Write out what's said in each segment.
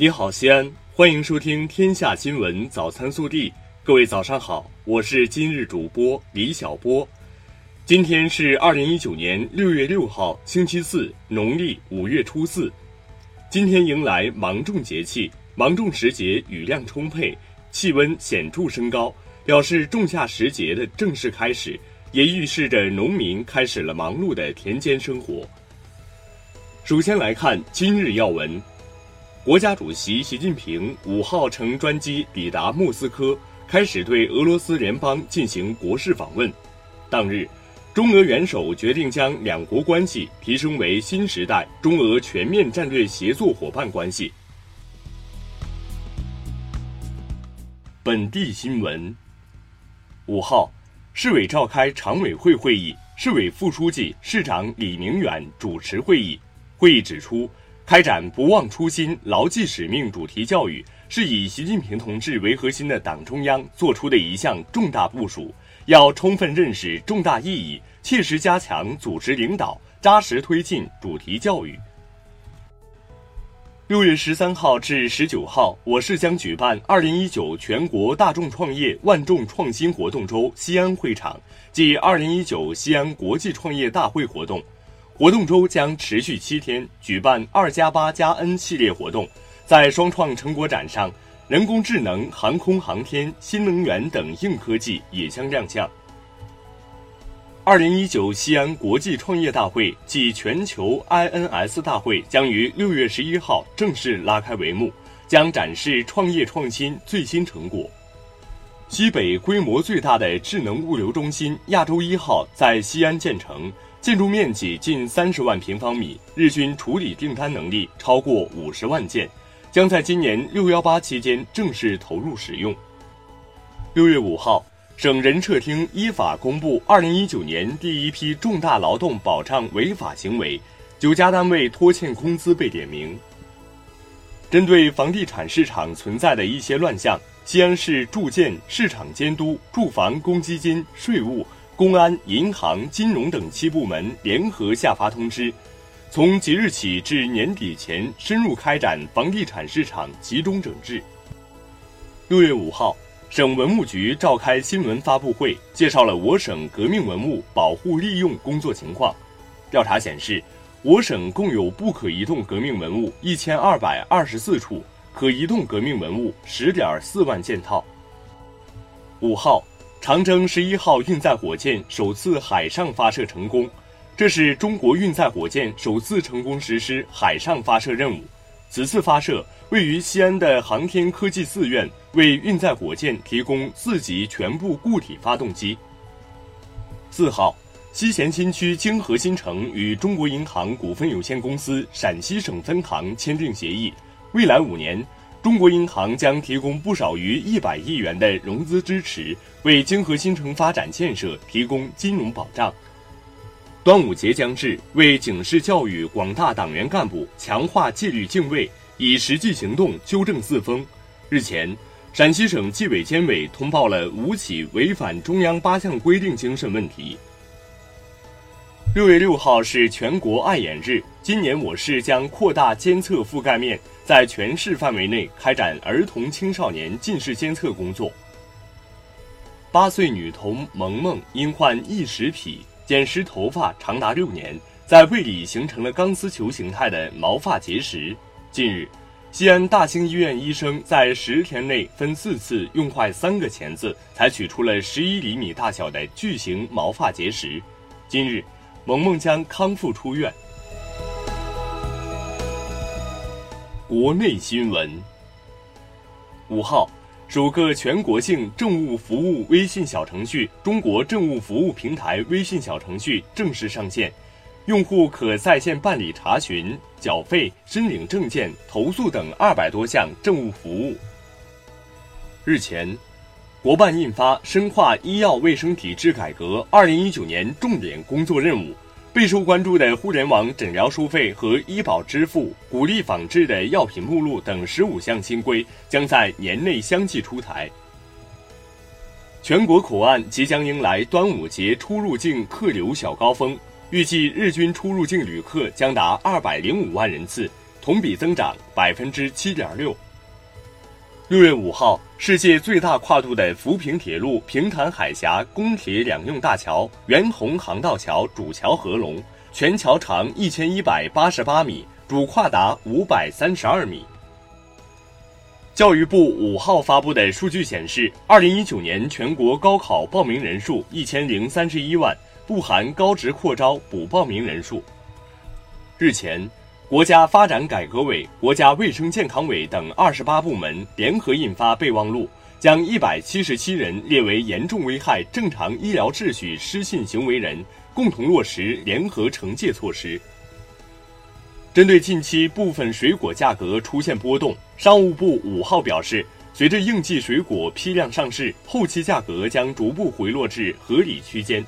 你好，西安，欢迎收听《天下新闻早餐速递》。各位早上好，我是今日主播李小波。今天是二零一九年六月六号，星期四，农历五月初四。今天迎来芒种节气，芒种时节雨量充沛，气温显著升高，表示仲夏时节的正式开始，也预示着农民开始了忙碌的田间生活。首先来看今日要闻。国家主席习近平五号乘专机抵达莫斯科，开始对俄罗斯联邦进行国事访问。当日，中俄元首决定将两国关系提升为新时代中俄全面战略协作伙伴关系。本地新闻：五号，市委召开常委会会议，市委副书记、市长李明远主持会议。会议指出。开展“不忘初心、牢记使命”主题教育，是以习近平同志为核心的党中央作出的一项重大部署，要充分认识重大意义，切实加强组织领导，扎实推进主题教育。六月十三号至十九号，我市将举办二零一九全国大众创业万众创新活动周西安会场暨二零一九西安国际创业大会活动。活动周将持续七天，举办“二加八加 N” 系列活动，在双创成果展上，人工智能、航空航天、新能源等硬科技也将亮相。二零一九西安国际创业大会暨全球 INS 大会将于六月十一号正式拉开帷幕，将展示创业创新最新成果。西北规模最大的智能物流中心亚洲一号在西安建成。建筑面积近三十万平方米，日均处理订单能力超过五十万件，将在今年六幺八期间正式投入使用。六月五号，省人社厅依法公布二零一九年第一批重大劳动保障违法行为，九家单位拖欠工资被点名。针对房地产市场存在的一些乱象，西安市住建市场监督、住房公积金、税务。公安、银行、金融等七部门联合下发通知，从即日起至年底前深入开展房地产市场集中整治。六月五号，省文物局召开新闻发布会，介绍了我省革命文物保护利用工作情况。调查显示，我省共有不可移动革命文物一千二百二十四处，可移动革命文物十点四万件套。五号。长征十一号运载火箭首次海上发射成功，这是中国运载火箭首次成功实施海上发射任务。此次发射，位于西安的航天科技四院为运载火箭提供四级全部固体发动机。四号，西咸新区泾河新城与中国银行股份有限公司陕西省分行签订协议，未来五年。中国银行将提供不少于一百亿元的融资支持，为京河新城发展建设提供金融保障。端午节将至，为警示教育广大党员干部强化纪律敬畏，以实际行动纠正四风。日前，陕西省纪委监委通报了五起违反中央八项规定精神问题。六月六号是全国爱眼日，今年我市将扩大监测覆盖面，在全市范围内开展儿童青少年近视监测工作。八岁女童萌萌因患异食癖，剪失头发长达六年，在胃里形成了钢丝球形态的毛发结石。近日，西安大兴医院医生在十天内分四次用坏三个钳子，才取出了十一厘米大小的巨型毛发结石。今日。萌萌将康复出院。国内新闻：五号，首个全国性政务服务微信小程序“中国政务服务平台”微信小程序正式上线，用户可在线办理查询、缴费、申领证件、投诉等二百多项政务服务。日前。国办印发《深化医药卫生体制改革（二零一九年）重点工作任务》，备受关注的互联网诊疗收费和医保支付、鼓励仿制的药品目录等十五项新规将在年内相继出台。全国口岸即将迎来端午节出入境客流小高峰，预计日均出入境旅客将达二百零五万人次。同比增长百分之七点六。六月五号，世界最大跨度的福平铁路平潭海峡公铁两用大桥——袁洪航道桥主桥合龙，全桥长一千一百八十八米，主跨达五百三十二米。教育部五号发布的数据显示，二零一九年全国高考报名人数一千零三十一万，不含高职扩招补报名人数。日前，国家发展改革委、国家卫生健康委等二十八部门联合印发备忘录，将一百七十七人列为严重危害正常医疗秩序失信行为人，共同落实联合惩戒措施。针对近期部分水果价格出现波动，商务部五号表示，随着应季水果批量上市，后期价格将逐步回落至合理区间。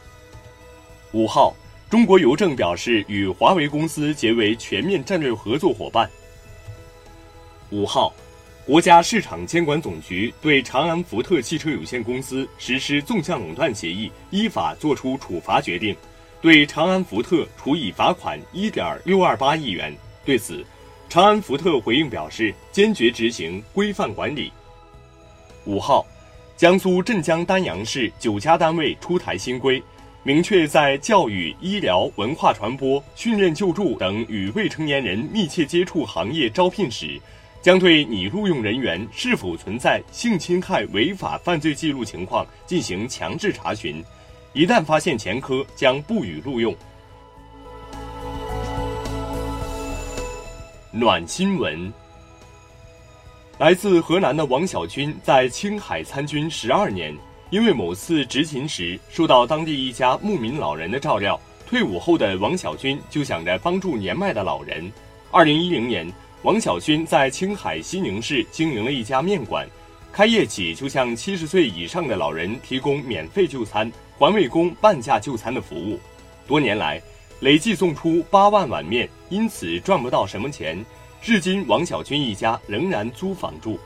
五号，中国邮政表示与华为公司结为全面战略合作伙伴。五号，国家市场监管总局对长安福特汽车有限公司实施纵向垄断协议依法作出处罚决定。对长安福特处以罚款一点六二八亿元。对此，长安福特回应表示，坚决执行规范管理。五号，江苏镇江丹阳市九家单位出台新规，明确在教育、医疗、文化传播、训练救助等与未成年人密切接触行业招聘时，将对拟录用人员是否存在性侵害违法犯罪记录情况进行强制查询。一旦发现前科，将不予录用。暖新闻：来自河南的王小军在青海参军十二年，因为某次执勤时受到当地一家牧民老人的照料，退伍后的王小军就想着帮助年迈的老人。二零一零年，王小军在青海西宁市经营了一家面馆，开业起就向七十岁以上的老人提供免费就餐。环卫工半价就餐的服务，多年来累计送出八万碗面，因此赚不到什么钱。至今，王小军一家仍然租房住。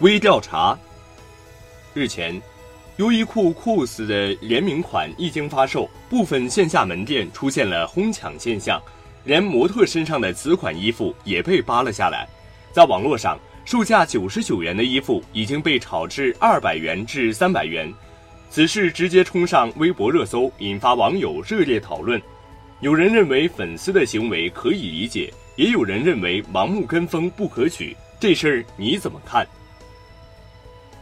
微调查：日前，优衣库酷斯的联名款一经发售，部分线下门店出现了哄抢现象，连模特身上的此款衣服也被扒了下来，在网络上。售价九十九元的衣服已经被炒至二百元至三百元，此事直接冲上微博热搜，引发网友热烈讨论。有人认为粉丝的行为可以理解，也有人认为盲目跟风不可取。这事儿你怎么看？